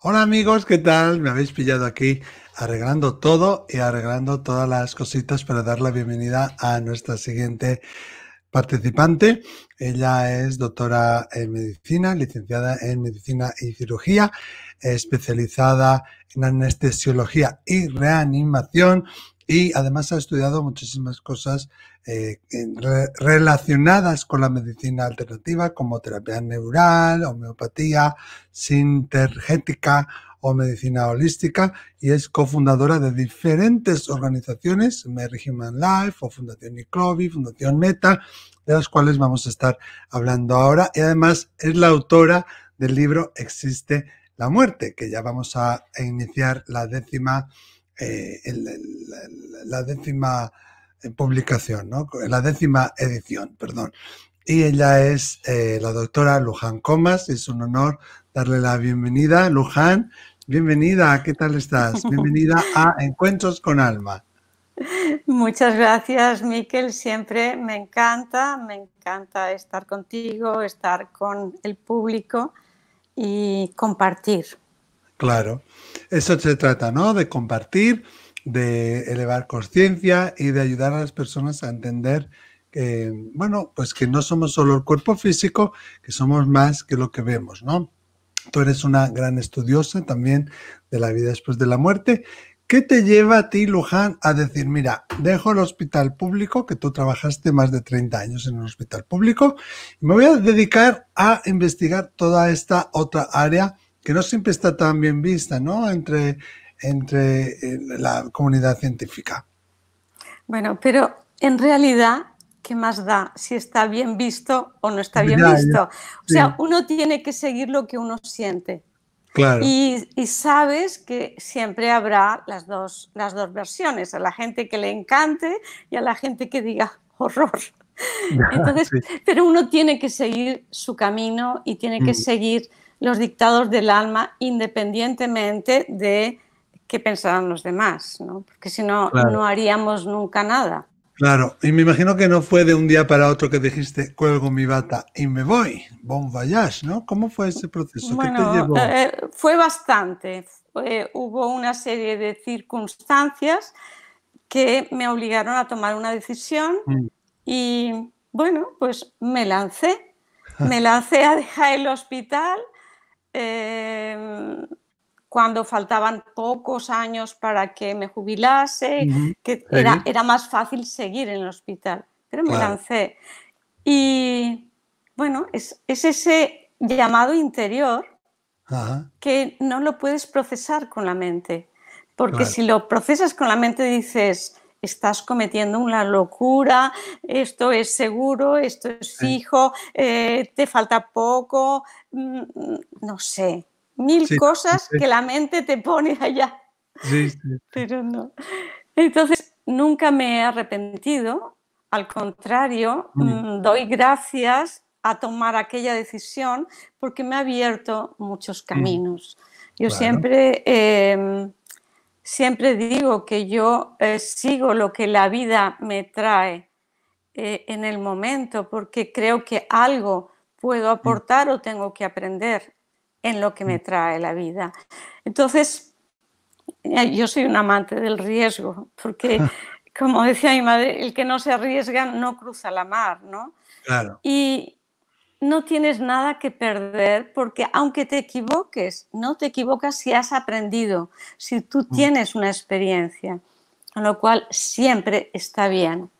Hola amigos, ¿qué tal? Me habéis pillado aquí arreglando todo y arreglando todas las cositas para dar la bienvenida a nuestra siguiente participante. Ella es doctora en medicina, licenciada en medicina y cirugía, especializada en anestesiología y reanimación y además ha estudiado muchísimas cosas eh, relacionadas con la medicina alternativa como terapia neural, homeopatía, sintergética o medicina holística y es cofundadora de diferentes organizaciones, Mary Human Life o Fundación Iclovi, Fundación Meta, de las cuales vamos a estar hablando ahora y además es la autora del libro Existe la muerte, que ya vamos a iniciar la décima eh, la décima eh, publicación, ¿no? la décima edición, perdón. Y ella es eh, la doctora Luján Comas, es un honor darle la bienvenida. Luján, bienvenida, ¿qué tal estás? Bienvenida a Encuentros con Alma. Muchas gracias, Miquel. Siempre me encanta, me encanta estar contigo, estar con el público y compartir. Claro, eso se trata, ¿no? De compartir, de elevar conciencia y de ayudar a las personas a entender que, bueno, pues que no somos solo el cuerpo físico, que somos más que lo que vemos, ¿no? Tú eres una gran estudiosa también de la vida después de la muerte. ¿Qué te lleva a ti, Luján, a decir, mira, dejo el hospital público, que tú trabajaste más de 30 años en un hospital público, y me voy a dedicar a investigar toda esta otra área que no siempre está tan bien vista, ¿no? Entre, entre eh, la comunidad científica. Bueno, pero en realidad, ¿qué más da si está bien visto o no está bien visto? O sea, uno tiene que seguir lo que uno siente. Claro. Y, y, sabes que siempre habrá las dos, las dos versiones, a la gente que le encante y a la gente que diga horror. Entonces, pero uno tiene que seguir su camino y tiene que mm. seguir los dictados del alma independientemente de qué pensarán los demás, ¿no? porque si no, no haríamos nunca nada. Claro, y me imagino que no fue de un día para otro que dijiste, cuelgo mi bata y me voy, bon voyage, ¿no? ¿Cómo fue ese proceso? Bueno, eh, fue bastante. hubo una serie de circunstancias que me obligaron a tomar una decisión mm. y, bueno, pues me lancé. Me lancé a dejar el hospital Em, cuando faltaban pocos años para que me jubilase, que era, era, más fácil seguir en el hospital, pero me lancé. Y bueno, es, es ese llamado interior que no lo puedes procesar con la mente, porque si lo procesas con la mente dices, estás cometiendo una locura, esto es seguro, esto es fijo, eh, te falta poco, mm, no sé, mil cosas que la mente te pone allá. Sí, Pero no. Entonces, nunca me he arrepentido, al contrario, mm, doy gracias a tomar aquella decisión porque me ha abierto muchos caminos. Yo siempre em, Siempre digo que yo eh, sigo lo que la vida me trae eh, en el momento porque creo que algo puedo mm. aportar o tengo que aprender en lo que me mm. trae la vida. Entonces, eh, yo soy un amante del riesgo porque, como decía mi madre, el que no se arriesga no cruza la mar, ¿no? Claro. Y, no tienes nada que perder porque aunque te equivoques, no te equivocas si has aprendido, si tú mm. tienes una experiencia, con lo cual siempre está bien.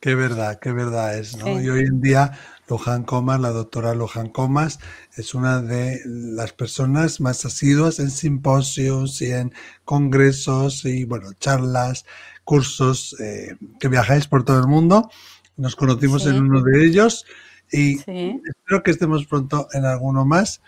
Qué verdad, qué verdad es, ¿no? Y hoy en día Lohan Comas, la doctora Lohan Comas, es una de las personas más asiduas en simposios y en congresos y, bueno, charlas, cursos, eh, que viajáis por todo el mundo. Nos conocimos en uno de ellos y espero que estemos pronto en alguno más.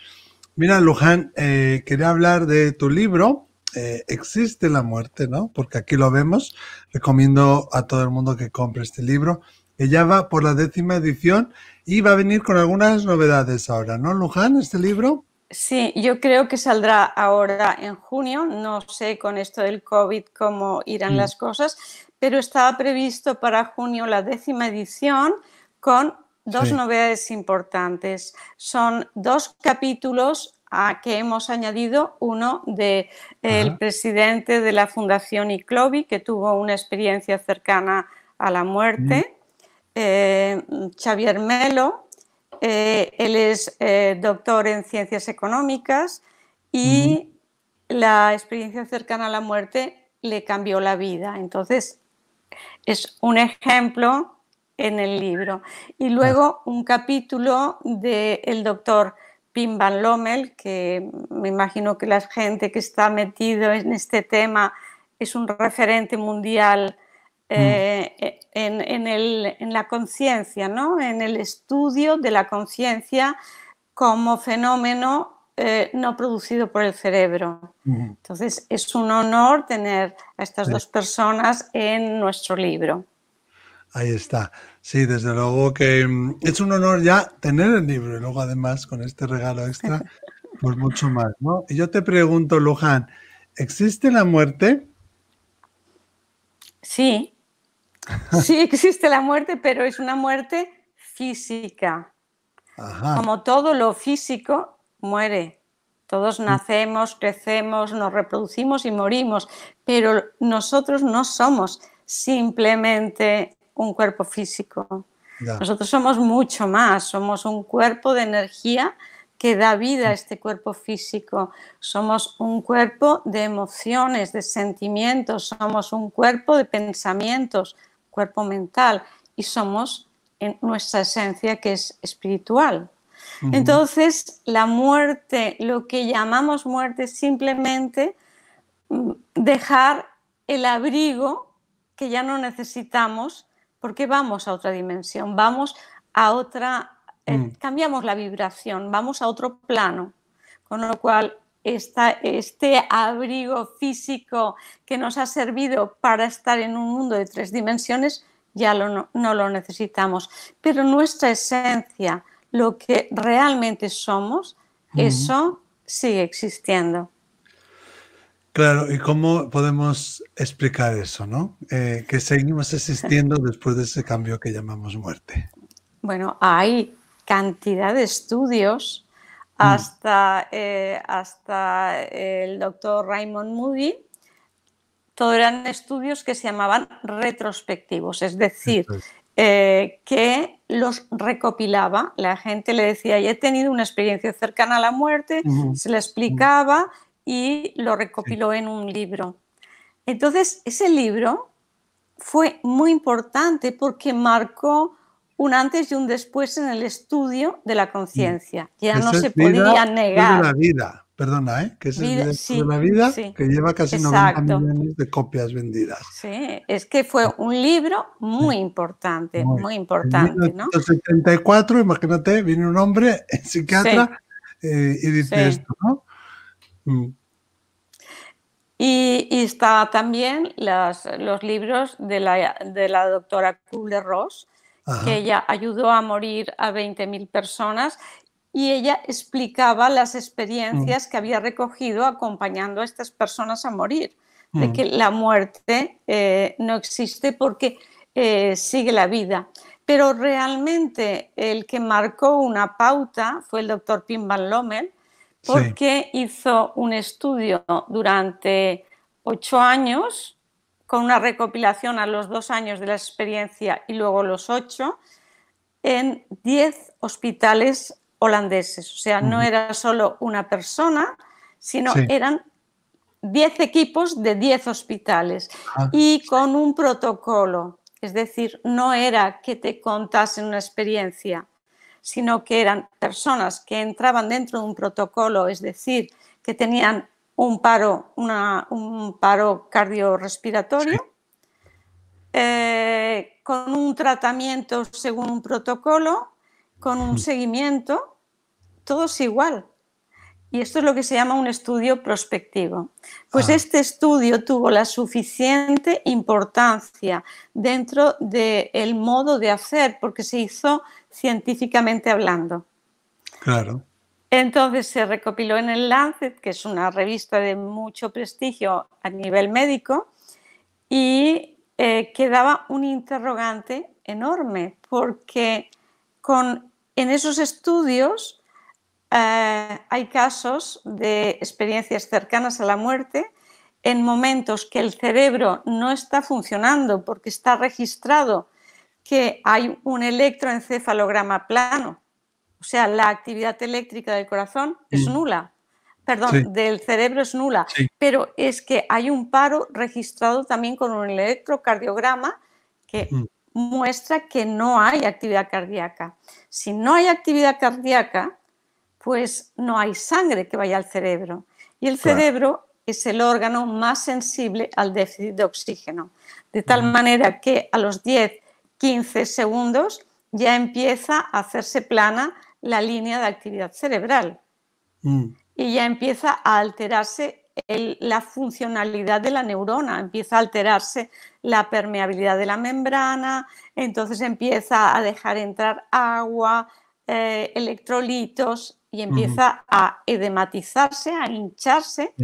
Mira, Luján, eh, quería hablar de tu libro, eh, Existe la muerte, ¿no? Porque aquí lo vemos. Recomiendo a todo el mundo que compre este libro, que ya va por la décima edición y va a venir con algunas novedades ahora, ¿no, Luján, este libro? Sí, yo creo que saldrá ahora en junio. No sé con esto del COVID cómo irán mm. las cosas, pero estaba previsto para junio la décima edición con Dos novedades importantes. Son dos capítulos a que hemos añadido uno del el presidente de la Fundación ICLOVI, que tuvo una experiencia cercana a la muerte, eh, Xavier Melo. Eh, él es eh, doctor en ciencias económicas y la experiencia cercana a la muerte le cambió la vida. Entonces, es un ejemplo en el libro. Y luego un capítulo del doctor Pim Van Lommel, que me imagino que la gente que está metido en este tema es un referente mundial eh, mm. en, la conciencia, ¿no? en el estudio de la conciencia como fenómeno eh, no producido por el cerebro. Entonces, es un honor tener a estas dos personas en nuestro libro. Ahí está. Sí, desde luego que mm, es un honor ya tener el libro y luego además con este regalo extra, pues mucho más, ¿no? Y yo te pregunto, Luján, ¿existe la muerte? Sí, sí existe la muerte, pero es una muerte física. Como todo lo físico muere. Todos mm. nacemos, crecemos, nos reproducimos y morimos, pero nosotros no somos simplemente un cuerpo físico. Nosotros somos mucho más, somos un cuerpo de energía que da vida a este cuerpo físico. Somos un cuerpo de emociones, de sentimientos, somos un cuerpo de pensamientos, cuerpo mental y somos en nuestra esencia que es espiritual. Entonces, la muerte, lo que llamamos muerte es simplemente mm, dejar el abrigo que ya no necesitamos porque vamos a otra dimensión, vamos a otra, eh, mm. cambiamos la vibración, vamos a otro plano, con lo cual este abrigo físico que nos ha servido para estar en un mundo de tres dimensiones ya no, lo necesitamos. Pero nuestra esencia, lo que realmente somos, eso sigue existiendo. Claro, ¿y cómo podemos explicar eso, no? Eh, que seguimos existiendo después de ese cambio que llamamos muerte. Bueno, hay cantidad de estudios. Hasta, eh, hasta el doctor Raymond Moody, todo eran estudios que se llamaban retrospectivos, es decir, eh, que los recopilaba. La gente le decía, he tenido una experiencia cercana a la muerte, se le explicaba y lo recopiló en un libro. Entonces, ese libro fue muy importante porque marcó un antes y un después en el estudio de la conciencia. Ya no se podía negar. la vida, perdona, ¿eh? que es el de la vida que lleva casi 90 millones de copias vendidas. Sí, es que fue un libro muy importante, muy, importante. En 1974, imagínate, viene un hombre, psiquiatra, eh, y dice esto, ¿no? Mm. Y, está también los libros de la, doctora Kubler-Ross, que ella ayudó a morir a 20.000 personas y ella explicaba las experiencias mm. que había recogido acompañando a estas personas a morir, de mm. que la muerte eh, no existe porque eh, sigue la vida. Pero realmente el que marcó una pauta fue el doctor Pim Van Lommel, porque hizo un estudio durante ocho años con una recopilación a los dos años de la experiencia y luego los ocho en diez hospitales holandeses. O sea, no era solo una persona, sino eran diez equipos de diez hospitales ah. y con un protocolo. Es decir, no era que te contasen una experiencia, sino que eran personas que entraban dentro de un protocolo, es decir, que tenían un paro, un paro cardiorrespiratorio, eh, con un tratamiento según un protocolo, con un seguimiento, todos igual. Y esto es lo que se llama un estudio prospectivo. Pues ah. este estudio tuvo la suficiente importancia dentro del modo de hacer, porque se hizo científicamente hablando. Claro. Entonces se recopiló en el Lancet, que es una revista de mucho prestigio a nivel médico, y eh, quedaba un interrogante enorme, porque en esos estudios eh, hay casos de experiencias cercanas a la muerte en momentos que el cerebro no está funcionando porque está registrado que hay un electroencefalograma plano, o sea, la actividad eléctrica del corazón es mm. nula, perdón, del cerebro es nula, pero es que hay un paro registrado también con un electrocardiograma que mm. muestra que no hay actividad cardíaca. Si no hay actividad cardíaca, pues no hay sangre que vaya al cerebro. Y el cerebro es el órgano más sensible al déficit de oxígeno. De tal manera que a los 10, 15 segundos ya empieza a hacerse plana la línea de actividad cerebral. Mm. Y ya empieza a alterarse la funcionalidad de la neurona, empieza a alterarse la permeabilidad de la membrana, entonces empieza a dejar entrar agua, eh, electrolitos, y empieza a edematizarse, a hincharse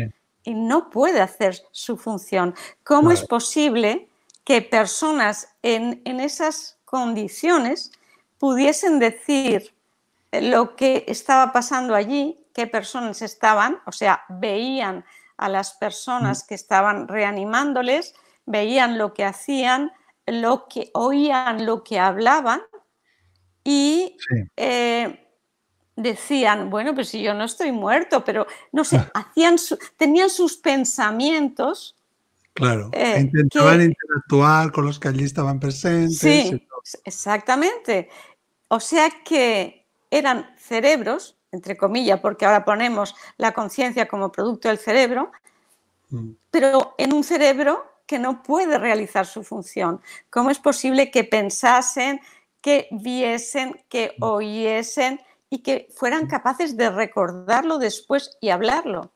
y no puede hacer su función. ¿Cómo es posible que personas en, esas condiciones pudiesen decir lo que estaba pasando allí, qué personas estaban, o sea, veían a las personas que estaban reanimándoles, veían lo que hacían, lo que oían, lo que hablaban y eh, decían, bueno, pues si yo no estoy muerto, pero no sé, hacían tenían sus pensamientos. Claro, eh, intentaban interactuar con los que allí estaban presentes. Sí, exactamente. O sea que eran cerebros, entre comillas, porque ahora ponemos la conciencia como producto del cerebro, mm. pero en un cerebro que no puede realizar su función. ¿Cómo es posible que pensasen, que viesen, que mm. oyesen? y que fueran capaces de recordarlo después y hablarlo.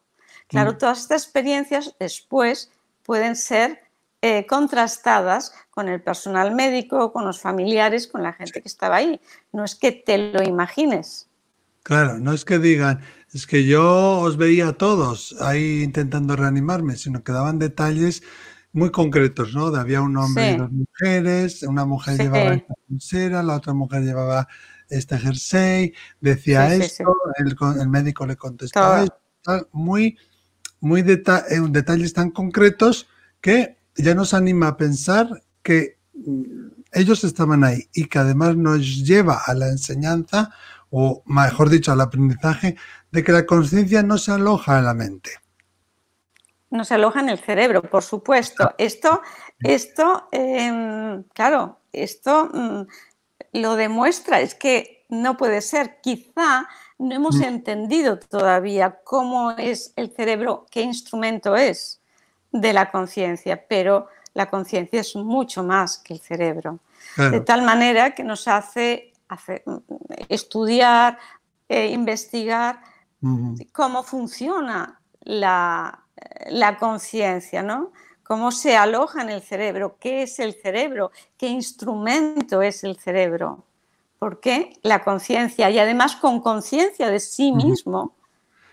Claro, mm. todas estas experiencias después pueden ser eh, contrastadas con el personal médico, con los familiares, con la gente que estaba ahí. No es que te lo imagines. Claro, no es que digan, es que yo os veía a todos ahí intentando reanimarme, sino que daban detalles muy concretos, ¿no? había un hombre y dos mujeres, una mujer llevaba esta pulsera, la otra mujer llevaba este jersey, decía esto, El, médico le contestaba esto, muy, muy eh, detalles tan concretos que ya nos anima a pensar que mm, ellos estaban ahí y que además nos lleva a la enseñanza, o mejor dicho, al aprendizaje, de que la conciencia no se aloja en la mente. No se aloja en el cerebro, por supuesto. Esto, esto em, claro, esto mm, lo demuestra, es que no puede ser. Quizá no hemos mm. entendido todavía cómo es el cerebro, qué instrumento es de la conciencia, pero la conciencia es mucho más que el cerebro. De tal manera que nos hace, estudiar, e investigar cómo funciona la, la conciencia, ¿no? cómo se aloja en el cerebro, qué es el cerebro, qué instrumento es el cerebro. Porque la conciencia, y además con conciencia de sí mismo,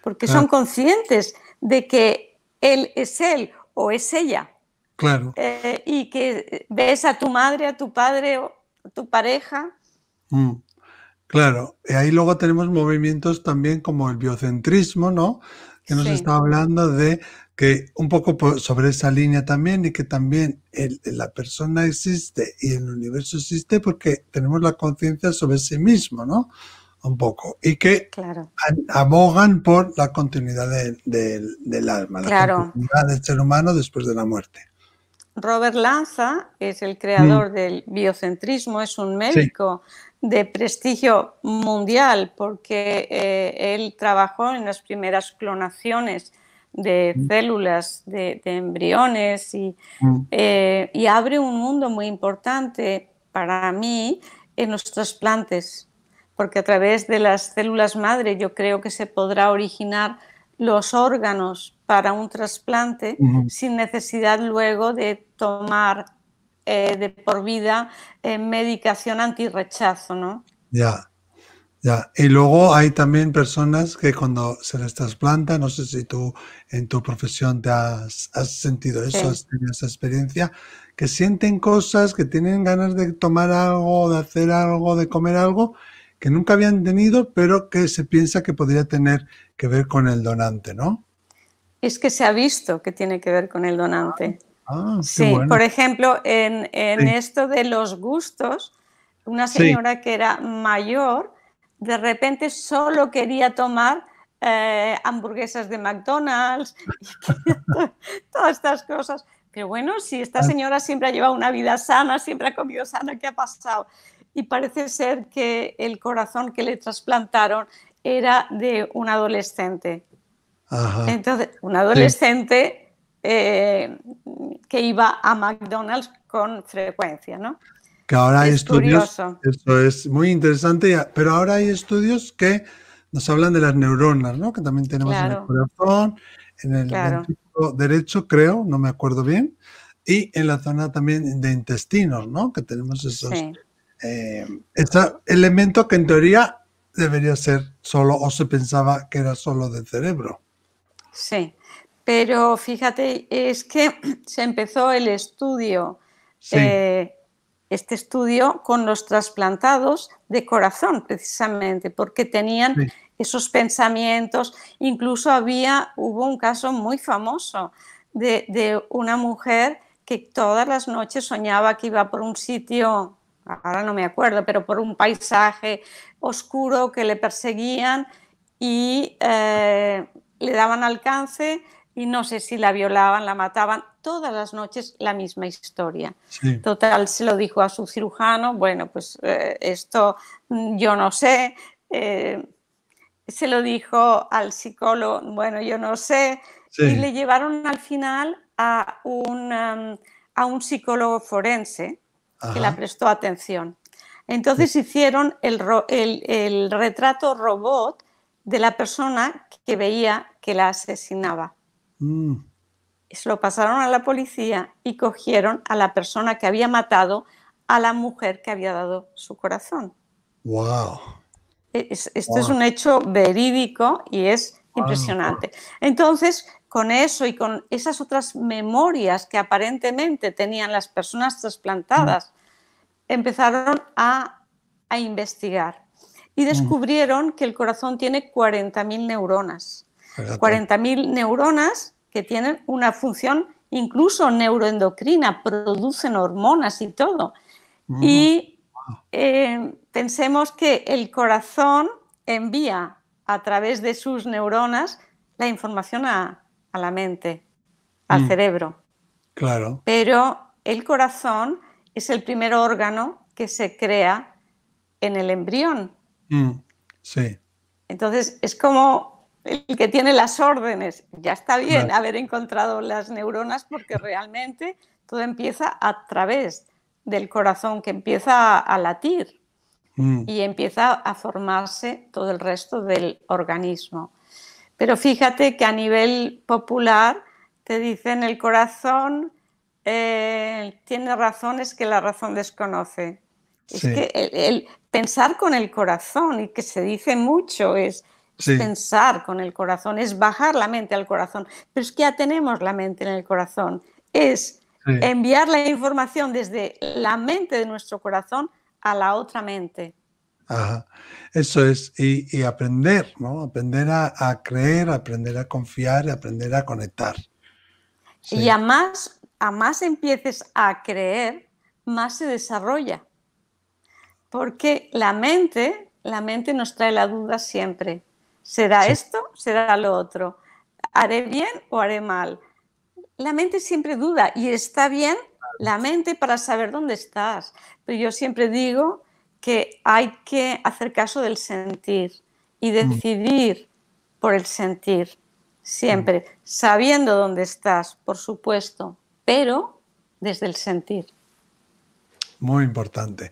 porque son conscientes de que él es él o es ella. Claro. Eh, y que ves a tu madre, a tu padre o a tu pareja. Mm, claro, y ahí luego tenemos movimientos también como el biocentrismo, ¿no? Que nos está hablando de que un poco sobre esa línea también y que también la persona existe y el universo existe porque tenemos la conciencia sobre sí mismo, ¿no? Un poco. Y que abogan por la continuidad del alma, la continuidad del ser humano después de la muerte. Robert Lanza es el creador mm. del biocentrismo, es un médico de prestigio mundial porque eh, él trabajó en las primeras clonaciones de mm. células, de, embriones mm. eh, y, abre un mundo muy importante para mí en los trasplantes, porque a través de las células madre yo creo que se podrá originar los órganos para un trasplante sin necesidad luego de tomar eh, de por vida eh, medicación antirrechazo, ¿no? Ya. Ya, y luego hay también personas que cuando se les trasplanta, no sé si tú en tu profesión te has, sentido eso, has tenido esa experiencia, que sienten cosas, que tienen ganas de tomar algo, de hacer algo, de comer algo, que nunca habían tenido, pero que se piensa que podría tener que ver con el donante, ¿no? Es que se ha visto que tiene que ver con el donante. Ah, sí, por ejemplo, en, esto de los gustos, una señora que era mayor, de repente solo quería tomar eh, hamburguesas de McDonald's, todas estas cosas. Pero bueno, si esta ah. señora siempre ha llevado una vida sana, siempre ha comido sana, ¿qué ha pasado? Y parece ser que el corazón que le trasplantaron era de un adolescente. Entonces, un adolescente eh, que iba a McDonald's con frecuencia, ¿no? Que ahora hay estudios, eso es muy interesante, pero ahora hay estudios que nos hablan de las neuronas, ¿no? Que también tenemos en el corazón, en el derecho, creo, no me acuerdo bien, y en la zona también de intestinos, ¿no? Que tenemos esos eh, elemento que en teoría debería ser solo, o se pensaba que era solo del cerebro. Sí, pero fíjate, es que se empezó el estudio, eh, este estudio con los trasplantados de corazón, precisamente, porque tenían esos pensamientos. Incluso había, hubo un caso muy famoso de, una mujer que todas las noches soñaba que iba por un sitio, ahora no me acuerdo, pero por un paisaje oscuro que le perseguían y eh, le daban alcance y no sé si la violaban, la mataban, todas las noches la misma historia. Total, se lo dijo a su cirujano, bueno, pues eh, esto mm, yo no sé, eh, se lo dijo al psicólogo, bueno, yo no sé, y le llevaron al final a un, um, a un psicólogo forense que la prestó atención. Entonces hicieron el, el, retrato robot de la persona que veía que la asesinaba. Mm. Se lo pasaron a la policía y cogieron a la persona que había matado a la mujer que había dado su corazón. ¡Wow! esto es un hecho verídico y es impresionante. Entonces, con eso y con esas otras memorias que aparentemente tenían las personas trasplantadas, empezaron a, investigar y descubrieron que el corazón tiene 40.000 neuronas. 40.000 neuronas que tienen una función incluso neuroendocrina, producen hormonas y todo. Y eh, pensemos que el corazón envía a través de sus neuronas la información a, la mente, al mm. cerebro. Claro. Pero el corazón es el primer órgano que se crea en el embrión. Mm, sí. Entonces es como el que tiene las órdenes. Ya está bien haber encontrado las neuronas porque realmente todo empieza a través del corazón que empieza a latir mm. y empieza a formarse todo el resto del organismo. Pero fíjate que a nivel popular te dicen el corazón eh, tiene razones que la razón desconoce. Es que el, pensar con el corazón y que se dice mucho es, pensar con el corazón, es bajar la mente al corazón. Pero es que ya tenemos la mente en el corazón. Es enviar la información desde la mente de nuestro corazón a la otra mente. Eso es, y, aprender, ¿no? Aprender a, creer, aprender a confiar, aprender a conectar. Y a más, a más empieces a creer, más se desarrolla. Porque la mente, la mente nos trae la duda siempre. ¿Será esto? ¿Será lo otro? ¿Haré bien o haré mal? la mente siempre duda y está bien la mente para saber dónde estás. Pero yo siempre digo que hay que hacer caso del sentir y mm. decidir por el sentir, siempre, mm. sabiendo dónde estás, por supuesto, pero desde el sentir. Muy importante.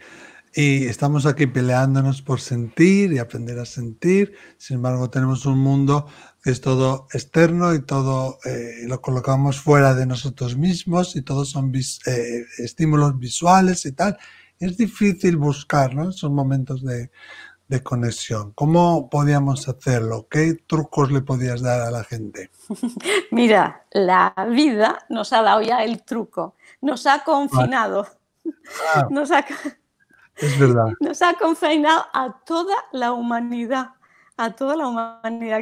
Y estamos aquí peleándonos por sentir y aprender a sentir. Sin embargo, tenemos un mundo que es todo externo y todo eh, lo colocamos fuera de nosotros mismos y todos son eh, estímulos visuales y tal. Es difícil buscar esos momentos de, de conexión. ¿Cómo podíamos hacerlo? ¿Qué trucos le podías dar a la gente? Mira, la vida nos ha dado ya el truco, nos ha confinado, ah. nos ha Es verdad. Nos ha confinado a toda la humanidad, a toda la humanidad,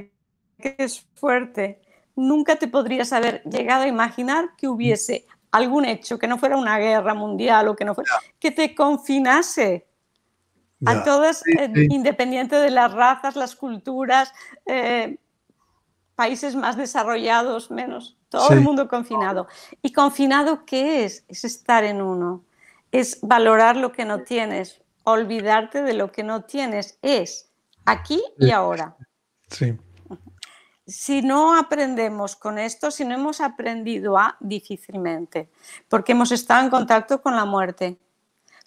que es fuerte. Nunca te podrías haber llegado a imaginar que hubiese algún hecho, que no fuera una guerra mundial o que no fuera, que te confinase a todas, eh, independiente de las razas, las culturas, eh, países más desarrollados, menos, todo el mundo confinado. ¿Y confinado qué es? Es estar en uno, es valorar lo que no tienes, olvidarte de lo que no tienes, es aquí y ahora. Sí. Si no aprendemos con esto, si no hemos aprendido a, difícilmente, porque hemos estado en contacto con la muerte,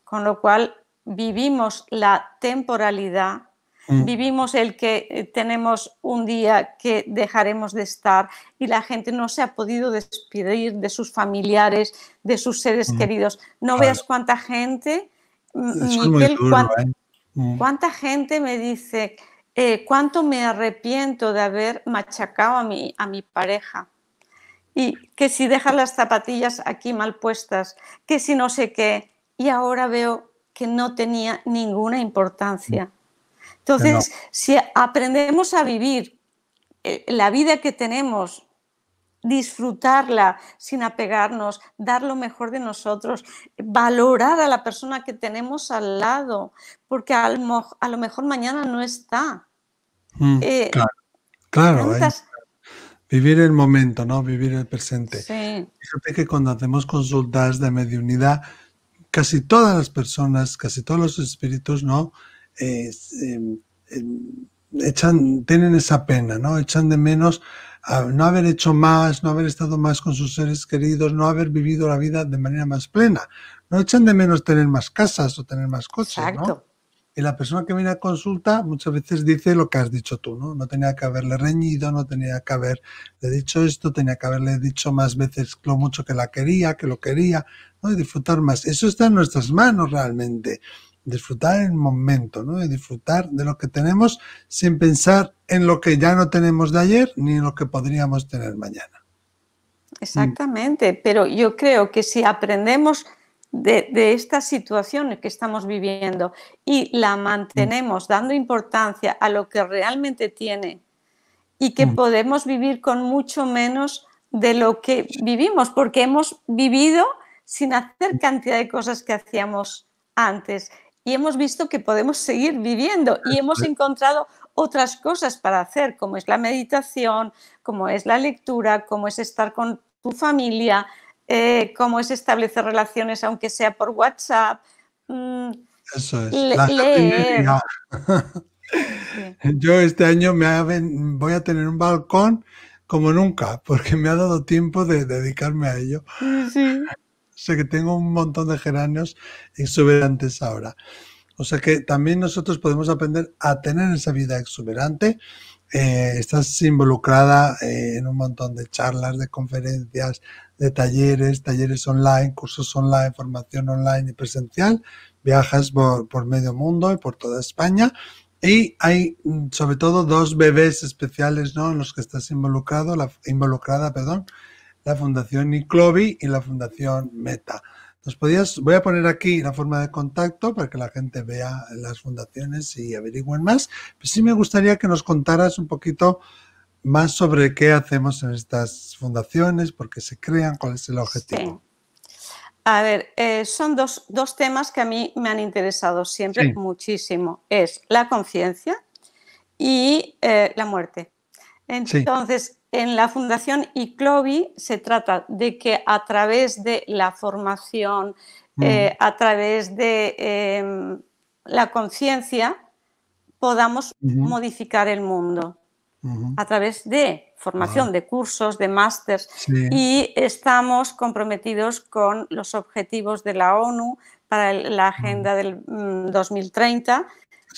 con lo cual vivimos la temporalidad, mm. vivimos el que eh, tenemos un día que dejaremos de estar y la gente no se ha podido despedir de sus familiares, de sus seres mm. queridos. No veas cuánta gente, Miquel, ¿eh? mm. cuánta, gente me dice, eh, cuánto me arrepiento de haber machacado a mi, a mi pareja. Y que si dejas las zapatillas aquí mal puestas, que si no sé qué. Y ahora veo que no tenía ninguna importancia. Entonces, si aprendemos a vivir eh, la vida que tenemos, disfrutarla sin apegarnos, dar lo mejor de nosotros, valorar a la persona que tenemos al lado, porque a lo, mejor mañana no está. Mm, eh, claro, vivir el momento, ¿no? Vivir el presente. Fíjate que cuando hacemos consultas de mediunidad, casi todas las personas, casi todos los espíritus, ¿no? Em, em, echan, tienen esa pena, ¿no? Echan de menos no haber hecho más, no haber estado más con sus seres queridos, no haber vivido la vida de manera más plena. No echan de menos tener más casas o tener más coches, ¿no? Y la persona que viene a consulta muchas veces dice lo que has dicho tú, ¿no? No tenía que haberle reñido, no tenía que haberle dicho esto, tenía que haberle dicho más veces lo mucho que la quería, que lo quería, ¿no? Y disfrutar más. Eso está en nuestras manos realmente. Disfrutar el momento, ¿no? Y disfrutar de lo que tenemos sin pensar en lo que ya no tenemos de ayer ni en lo que podríamos tener mañana. Exactamente, pero yo creo que si aprendemos de, esta situación que estamos viviendo y la mantenemos dando importancia a lo que realmente tiene y que mm. podemos vivir con mucho menos de lo que vivimos, porque hemos vivido sin hacer cantidad de cosas que hacíamos antes y hemos visto que podemos seguir viviendo y hemos encontrado otras cosas para hacer, como es la meditación, como es la lectura, como es estar con tu familia, eh, cómo es establecer relaciones, aunque sea por WhatsApp. Mm, Eso es. leer. Yo este año me voy a tener un balcón como nunca, porque me ha dado tiempo de dedicarme a ello. Sí. Sé que tengo un montón de geranios exuberantes ahora. O sea que también nosotros podemos aprender a tener esa vida exuberante eh, estás involucrada eh, en un montón de charlas, de conferencias, de talleres, talleres online, cursos online, formación online y presencial. Viajas por, medio mundo y por toda España. Y hay mm, sobre todo dos bebés especiales ¿no? en los que estás involucrado, la, involucrada, perdón, la Fundación Iclovi y la Fundación Meta. Nos podías, voy a poner aquí la forma de contacto para que la gente vea las fundaciones y averigüen más. Pero sí me gustaría que nos contaras un poquito más sobre qué hacemos en estas fundaciones, por qué se crean, cuál es el objetivo. A ver, eh, son dos, temas que a mí me han interesado siempre muchísimo. Es la conciencia y eh, la muerte. Entonces, en la Fundación ICLOVI se trata de que a través de la formación, mm. eh, a través de em, la conciencia, podamos modificar el mundo. A través de formación, de cursos, de másters. Y estamos comprometidos con los objetivos de la ONU para la Agenda del 2030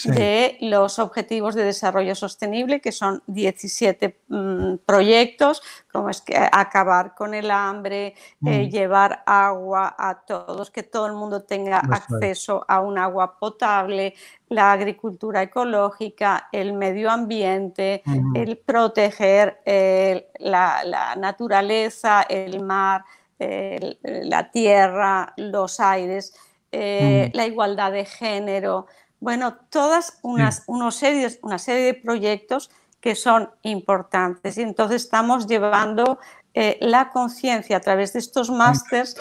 mm, de los Objetivos de Desarrollo Sostenible, que son 17 mm, proyectos, como es que acabar con el hambre, eh, mm. llevar agua a todos, que todo el mundo tenga acceso a un agua potable, la agricultura ecológica, el medio ambiente, el proteger eh, la, naturaleza, el mar, la tierra, los aires. eh, la igualdad de género, bueno, todas unas, unos series, una serie de proyectos que son importantes. Y entonces estamos llevando eh, la conciencia a través de estos másters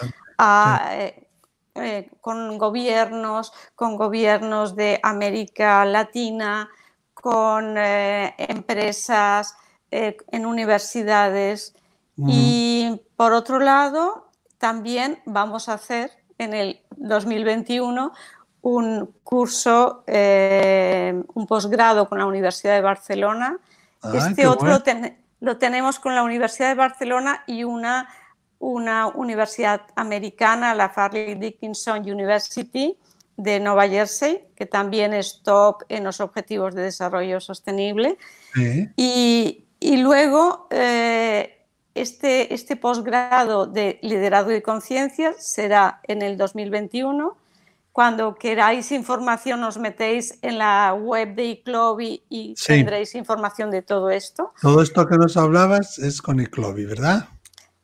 eh, con gobiernos, con gobiernos de América Latina, con empresas, en universidades. Y por otro lado, también vamos a hacer en el 2021 un curso, eh, un posgrado con la Universidad de Barcelona. Ah, este otro lo tenemos con la Universidad de Barcelona y una, una universidad americana, la Farley Dickinson University de Nueva Jersey, que también es top en los objetivos de desarrollo sostenible. Y, y, luego eh, este, este posgrado de liderazgo y conciencia será en el 2021. Cuando queráis información, os metéis en la web de ICLOBI y tendréis información de todo esto. Todo esto que nos hablabas es con ICLOBI, ¿verdad?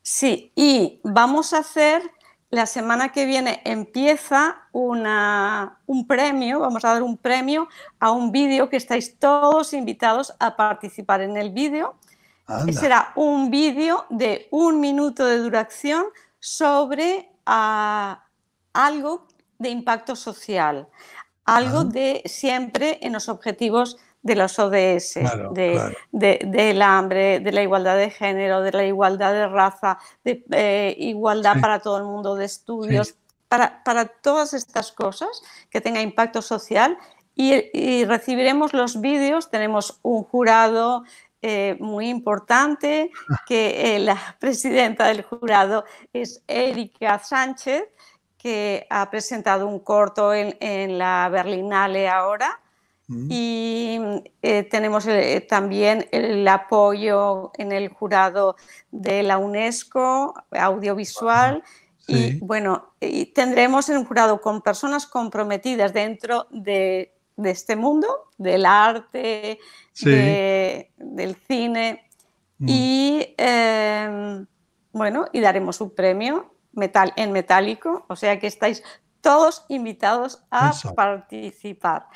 Sí, y vamos a hacer, la semana que viene empieza una, un premio, vamos a dar un premio a un vídeo que estáis todos invitados a participar en el vídeo Será un vídeo de un minuto de duración sobre ah, algo de impacto social, algo de siempre en los objetivos de los ODS, del hambre, de la igualdad de género, de la igualdad de raza, de eh, igualdad para todo el mundo de estudios, para, para, todas estas cosas que tenga impacto social. y recibiremos los vídeos, tenemos un jurado, eh, muy importante, que eh, la presidenta del jurado es Erika Sánchez, que ha presentado un corto en, la Berlinale ahora. Mm. Y eh, tenemos también el apoyo en el jurado de la UNESCO, audiovisual. Y bueno, y tendremos un jurado con personas comprometidas dentro de de este mundo, del arte, del cine. Mm. Y em, bueno, y daremos un premio metal, en metálico, o sea que estáis todos invitados a participar.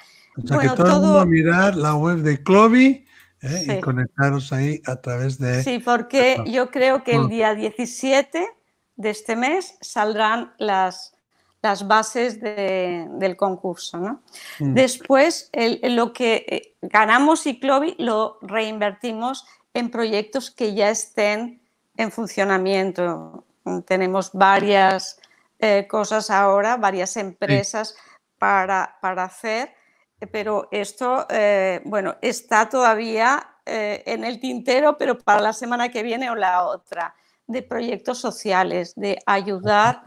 O sea que todo, a mirar la web de Clovi ¿eh? y conectaros ahí a través de... Sí, porque yo creo que el día 17 de este mes saldrán las, las bases del concurso. Mm. Después, lo que eh, ganamos y Clovi lo reinvertimos en proyectos que ya estén en funcionamiento. Tenemos varias eh, cosas ahora, varias empresas para, para, hacer, pero esto, eh, bueno, está todavía en el tintero, pero para la semana que viene o la otra, de proyectos sociales, de ayudar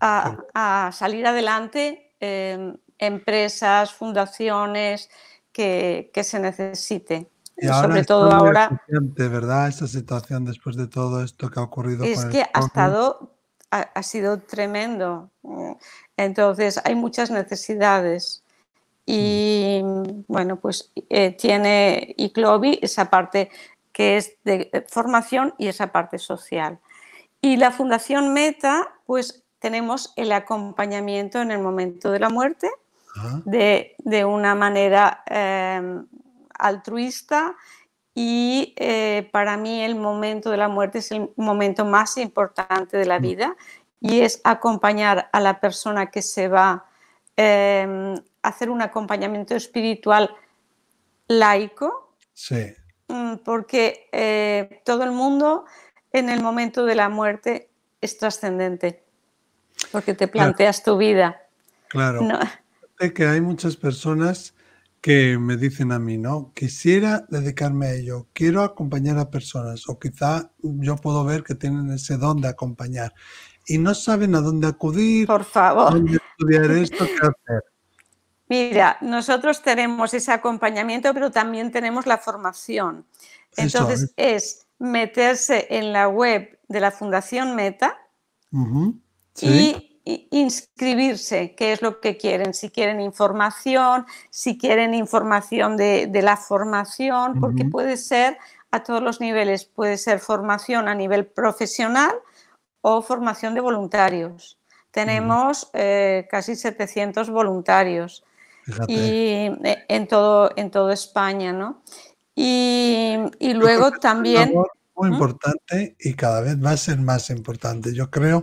a, salir adelante em, empresas, fundaciones que, se necesite. Y sobre todo ahora. De verdad, esta situación después de todo esto que ha ocurrido. Es que ha estado, ha, sido tremendo. Entonces hay muchas necesidades. Y bueno, pues eh, tiene ICLOBI esa parte que es de eh, formación y esa parte social. Y la Fundación Meta, pues tenemos el acompañamiento en el momento de la muerte de, una manera em, altruista y eh, para mí el momento de la muerte es el momento más importante de la mm. vida y es acompañar a la persona que se va eh, hacer un acompañamiento espiritual laico. Sí. Mm, porque eh, todo el mundo en el momento de la muerte es trascendente. Porque te planteas tu vida. Claro. No. que hay muchas personas que me dicen a mí, ¿no? Quisiera dedicarme a ello, quiero acompañar a personas o quizá yo puedo ver que tienen ese don de acompañar y no saben a dónde acudir, por favor, dónde estudiar esto, qué hacer. Mira, nosotros tenemos ese acompañamiento, pero también tenemos la formación. Entonces es meterse en la web de la Fundación Meta, y inscribirse, qué es lo que quieren, si quieren información, si quieren información de, la formación, porque puede ser a todos los niveles, puede ser formación a nivel profesional o formación de voluntarios. tenemos eh, casi 700 voluntarios y, eh, en, todo, en toda España, ¿no? Y, luego también... muy importante y cada vez va a ser más importante. Yo creo,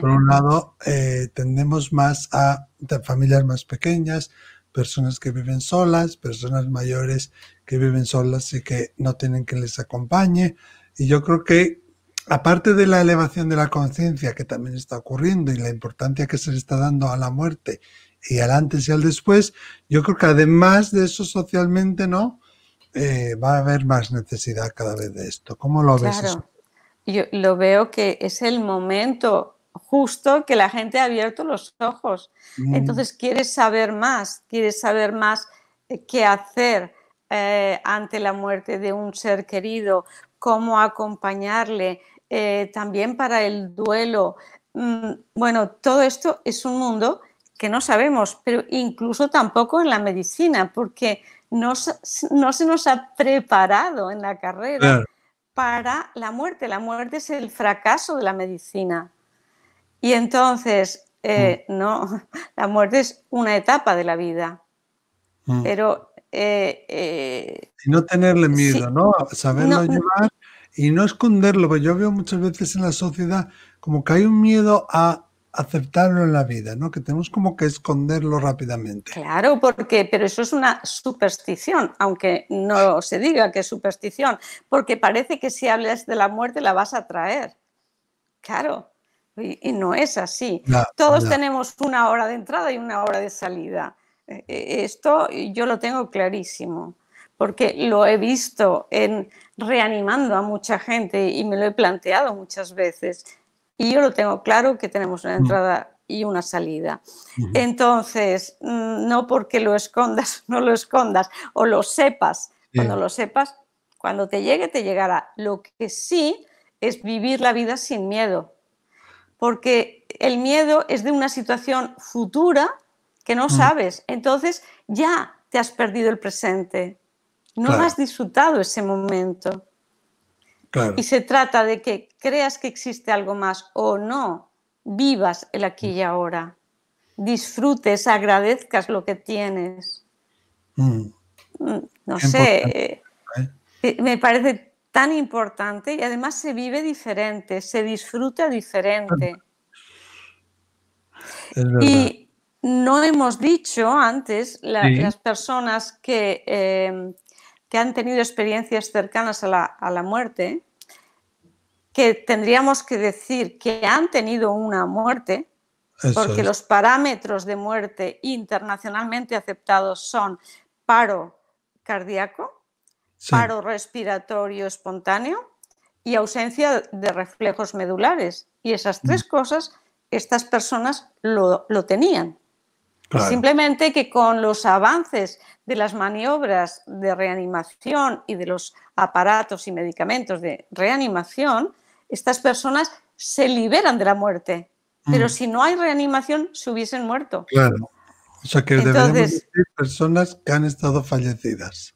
por un lado, eh, tendemos más a familias más pequeñas, personas que viven solas, personas mayores que viven solas y que no tienen que les acompañe. Y yo creo que aparte de la elevación de la conciencia que también está ocurriendo y la importancia que se le está dando a la muerte y al antes y al después, yo creo que además de eso socialmente, ¿no? Eh, va a haber más necesidad cada vez de esto. ¿Cómo lo ves? Eso? Yo lo veo que es el momento justo que la gente ha abierto los ojos. Mm. Entonces quiere saber más, quiere saber más eh, qué hacer eh, ante la muerte de un ser querido, cómo acompañarle, eh, también para el duelo. Mm, bueno, todo esto es un mundo que no sabemos, pero incluso tampoco en la medicina, porque no, no se nos ha preparado en la carrera para la muerte. La muerte es el fracaso de la medicina. Y entonces, eh, mm. no, la muerte es una etapa de la vida. Mm. Pero. Eh, y no tenerle miedo, ¿no? Saberlo llevar y no esconderlo, porque yo veo muchas veces en la sociedad como que hay un miedo a aceptarlo en la vida, ¿no? Que tenemos como que esconderlo rápidamente. Claro, porque, pero eso es una superstición, aunque no se diga que es superstición, porque parece que si hablas de la muerte la vas a traer. Claro, y, no es así. Todos tenemos una hora de entrada y una hora de salida. E, e, esto yo lo tengo clarísimo porque lo he visto en reanimando a mucha gente y me lo he planteado muchas veces. Y yo lo tengo claro que tenemos una mm. entrada y una salida. Entonces, mm, no porque lo escondas, no lo escondas, o lo sepas. Cuando lo sepas, cuando te llegue, te llegará. Lo que sí es vivir la vida sin miedo, porque el miedo es de una situación futura que no mm. sabes. Entonces, ya te has perdido el presente. No has disfrutado ese momento. Y se trata de que creas que existe algo más o no, vivas el aquí y ahora, disfrutes, agradezcas lo que tienes. Mm. Mm, no sé, ¿eh? Me parece tan importante y además se vive diferente, se disfruta diferente. y no hemos dicho antes, las personas que eh, que han tenido experiencias cercanas a la, muerte, que tendríamos que decir que han tenido una muerte, porque los parámetros de muerte internacionalmente aceptados son paro cardíaco, paro respiratorio espontáneo y ausencia de reflejos medulares. Y esas tres mm. cosas, estas personas lo, lo tenían. Simplemente que con los avances de las maniobras de reanimación y de los aparatos y medicamentos de reanimación, estas personas se liberan de la muerte. Pero mm. si no hay reanimación, se hubiesen muerto. Claro. O sea que debemos decir personas que han estado fallecidas.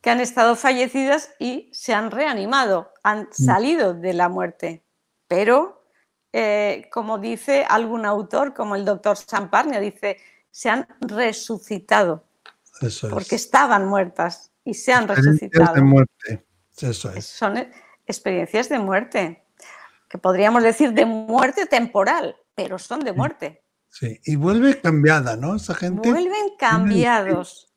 Que han estado fallecidas y se han reanimado, han mm. salido de la muerte. Pero, eh, como dice algún autor, como el doctor Samparnia, dice, se han resucitado. Porque estaban muertas y se han resucitado. de muerte. Eso es. Son experiencias de muerte, que podríamos decir de muerte temporal, pero son de muerte. Sí, y vuelve cambiada, ¿no? Esa gente. Vuelven cambiados.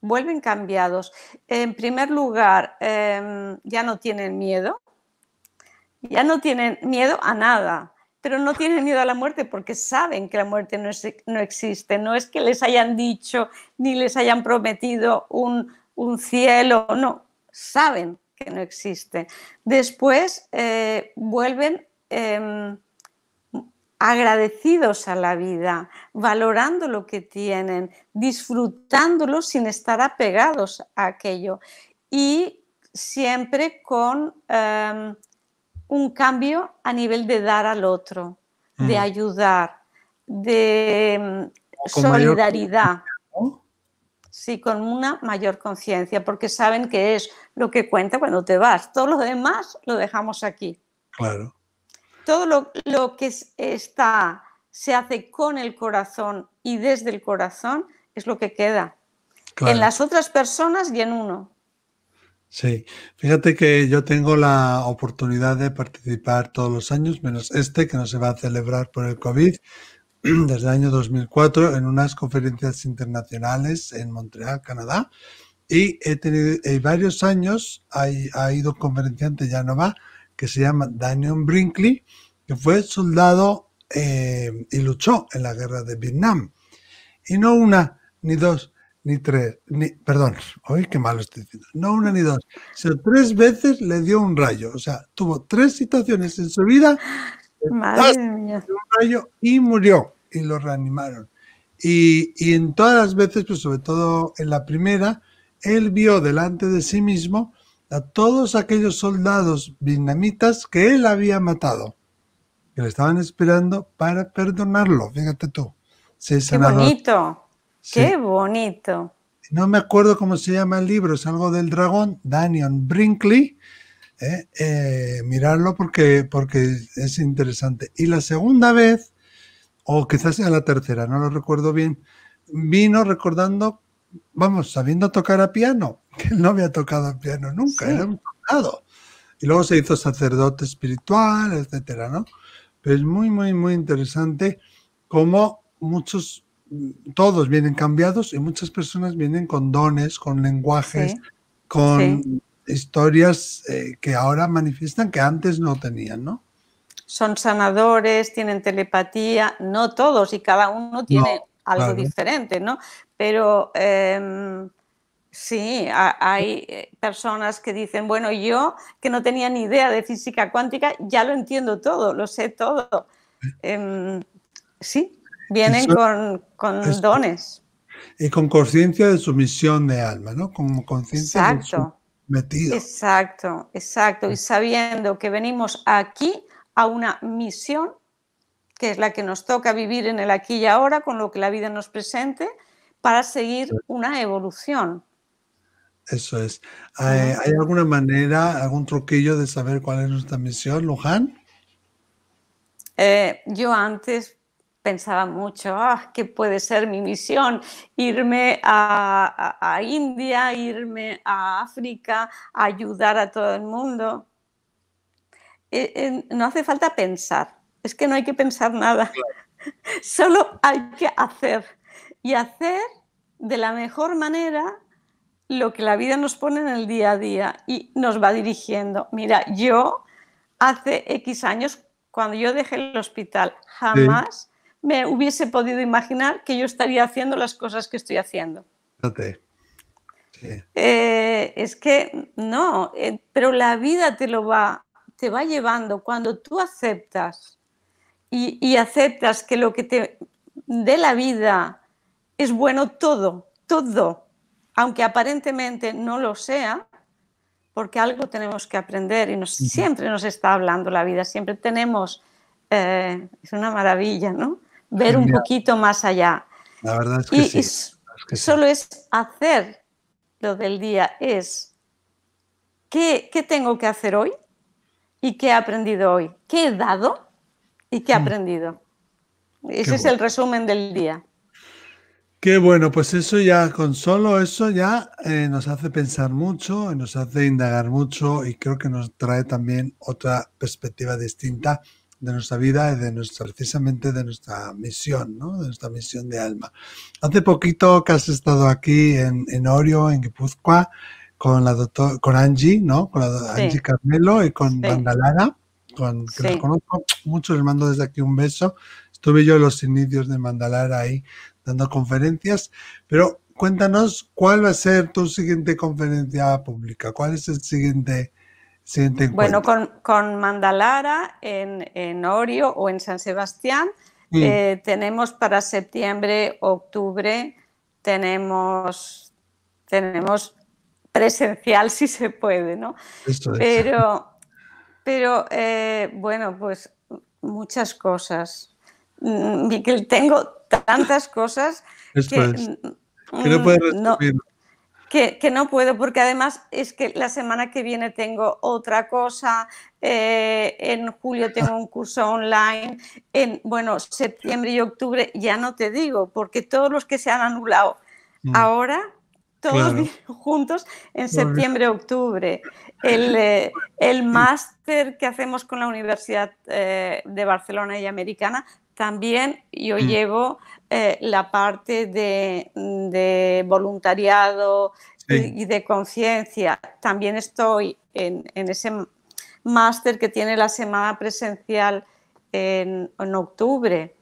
Vuelven cambiados. En primer lugar, em, ya no tienen miedo. Ya no tienen miedo a nada pero no tienen miedo a la muerte porque saben que la muerte no, no existe. No es que les hayan dicho ni les hayan prometido un, cielo, no, saben que no existe. Después eh, vuelven em, agradecidos a la vida, valorando lo que tienen, disfrutándolo sin estar apegados a aquello y siempre con em, un cambio a nivel de dar al otro, de ayudar, de mm, solidaridad. Sí, con una mayor conciencia, porque saben que es lo que cuenta cuando te vas. Todo lo demás lo dejamos aquí. Claro. Todo lo, que está se hace con el corazón y desde el corazón, es lo que queda. En las otras personas y en uno. Sí, fíjate que yo tengo la oportunidad de participar todos los años, menos este que no se va a celebrar por el COVID, desde el año 2004 en unas conferencias internacionales en Montreal, Canadá. Y he tenido varios años, hay, ha ido conferenciante ya no va, que se llama Daniel Brinkley, que fue soldado eh, y luchó en la guerra de Vietnam. Y no una, ni dos, ni tres, ni, perdón, hoy qué malo estoy diciendo, no una ni dos, sino tres veces le dio un rayo. O sea, tuvo tres situaciones en su vida, Madre mía. un rayo y murió y lo reanimaron. Y, y en todas las veces, pues sobre todo en la primera, él vio delante de sí mismo a todos aquellos soldados vietnamitas que él había matado, que le estaban esperando para perdonarlo. Fíjate tú. Qué bonito, qué bonito. No me acuerdo cómo se llama el libro, es algo del dragón, Daniel Brinkley. Eh, eh, mirarlo porque, porque es interesante. Y la segunda vez, o quizás sea la tercera, no lo recuerdo bien, vino recordando vamos, sabiendo tocar a piano, que él no había tocado a piano nunca, era un tocado. Y luego se hizo sacerdote espiritual, etcétera, ¿no? Pero es muy, muy, muy interesante cómo muchos, todos vienen cambiados y muchas personas vienen con dones, con lenguajes, con historias eh, que ahora manifiestan que antes no tenían, ¿no? Son sanadores, tienen telepatía, no todos y cada uno tiene algo diferente, ¿no? Pero em, sí, hay eh, personas que dicen, bueno, yo que no tenía ni idea de física cuántica, ya lo entiendo todo, lo sé todo. Em, sí, vienen con, dones. Y con conciencia de su misión de alma, ¿no? Con conciencia de su metido. Exacto, exacto. Y sabiendo que venimos aquí a una misión que es la que nos toca vivir en el aquí y ahora, con lo que la vida nos presente, para seguir una evolución. Eso es. ¿Hay, alguna manera, algún truquillo de saber cuál es nuestra misión, Luján? Eh, yo antes pensaba mucho, ah, ¿qué puede ser mi misión? Irme a, India, irme a África, ayudar a todo el mundo. Eh, eh, no hace falta pensar es que no hay que pensar nada, solo hay que hacer y hacer de la mejor manera lo que la vida nos pone en el día a día y nos va dirigiendo. Mira, yo hace X años, cuando yo dejé el hospital, jamás me hubiese podido imaginar que yo estaría haciendo las cosas que estoy haciendo. Eh, es que no, eh, pero la vida te lo va, te va llevando cuando tú aceptas y, aceptas que lo que te dé la vida es bueno todo, todo, aunque aparentemente no lo sea, porque algo tenemos que aprender y siempre nos está hablando la vida, siempre tenemos, eh, es una maravilla, ¿no? Ver un poquito más allá. La verdad es que, sí, solo es hacer lo del día, es ¿qué, ¿qué tengo que hacer hoy? ¿Y qué he aprendido hoy? ¿Qué he dado? ¿Y qué he mm. aprendido? Ese es el resumen del día. Qué bueno, pues eso ya, con solo eso ya eh, nos hace pensar mucho, nos hace indagar mucho y creo que nos trae también otra perspectiva distinta de nuestra vida y de nuestra, precisamente de nuestra misión, ¿no? De nuestra misión de alma. Hace poquito que has estado aquí en, en Orio, en Guipúzcoa, con la doctora, con Angie, ¿no? Con la Angie Carmelo y con Mandalara con, que los conozco mucho, les mando desde aquí un beso. Estuve yo en los inicios de Mandalara ahí dando conferencias, pero cuéntanos cuál va a ser tu siguiente conferencia pública, cuál es el siguiente, siguiente. Bueno, con, con Mandalara en, en, Orio o en San Sebastián mm. eh, tenemos para septiembre, octubre, tenemos, tenemos presencial si se puede, ¿no? Pero pero eh, bueno, pues muchas cosas. Mm, Miquel, tengo tantas cosas que, no, que, no puedo, porque además es que la semana que viene tengo otra cosa, eh, en julio tengo un curso online, en, bueno, septiembre y octubre ya no te digo, porque todos los que se han anulado mm. ahora, todos juntos en septiembre, octubre. El, eh, el máster que hacemos con la Universidad eh, de Barcelona y Americana, también yo mm. llevo eh, la parte de, voluntariado y, de conciencia. También estoy en, ese máster que tiene la semana presencial en, octubre.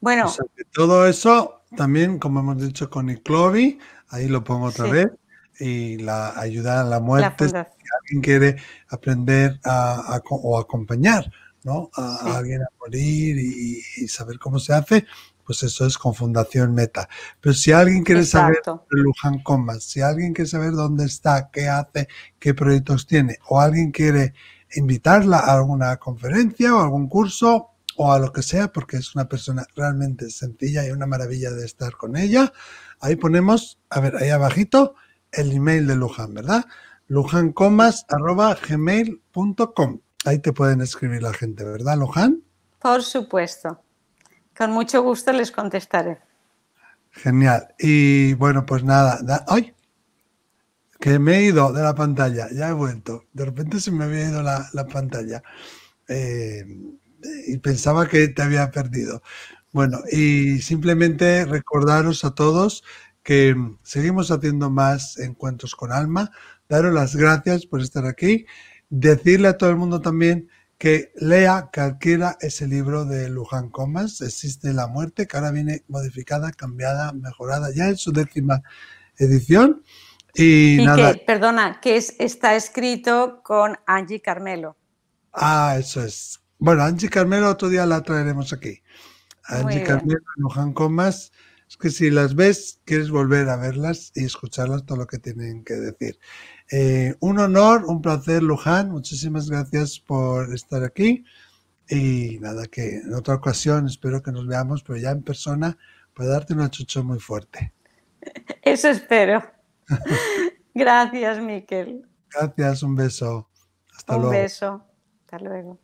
Bueno. todo eso también, como hemos dicho con Iclovi, ahí lo pongo otra vez, y la ayuda a la muerte, si alguien quiere aprender a, o acompañar ¿no? a, alguien a morir y, saber cómo se hace, pues eso es con Fundación Meta. Pero si alguien quiere saber de Luján Comas, si alguien quiere saber dónde está, qué hace, qué proyectos tiene, o alguien quiere invitarla a alguna conferencia o algún curso o a lo que sea, porque es una persona realmente sencilla y una maravilla de estar con ella, ahí ponemos, a ver, ahí abajito, el email de Luján, ¿verdad? lujancomas.gmail.com. Ahí te pueden escribir la gente, ¿verdad, Luján? Por supuesto. Con mucho gusto les contestaré. Genial. Y bueno, pues nada. ¡Ay! Que me he ido de la pantalla. Ya he vuelto. De repente se me había ido la, pantalla. Eh, y pensaba que te había perdido. Bueno, y simplemente recordaros a todos que seguimos haciendo más encuentros con alma. Daros las gracias por estar aquí. Decirle a todo el mundo también que lea, que adquiera ese libro de Luján Comas, Existe la muerte, que ahora viene modificada, cambiada, mejorada, ya en su décima edición. Y, nada. Que, perdona, que es, está escrito con Angie Carmelo. Ah, eso es. Bueno, Angie Carmelo otro día la traeremos aquí. Angie Carmelo, Luján Comas. Es que si las ves, quieres volver a verlas y escucharlas todo lo que tienen que decir. Eh, un honor, un placer, Luján. Muchísimas gracias por estar aquí. Y nada, que en otra ocasión espero que nos veamos, pero ya en persona, para darte una chucho muy fuerte. Eso espero. gracias, Miquel. Gracias, un beso. Hasta luego. Un beso. Hasta luego.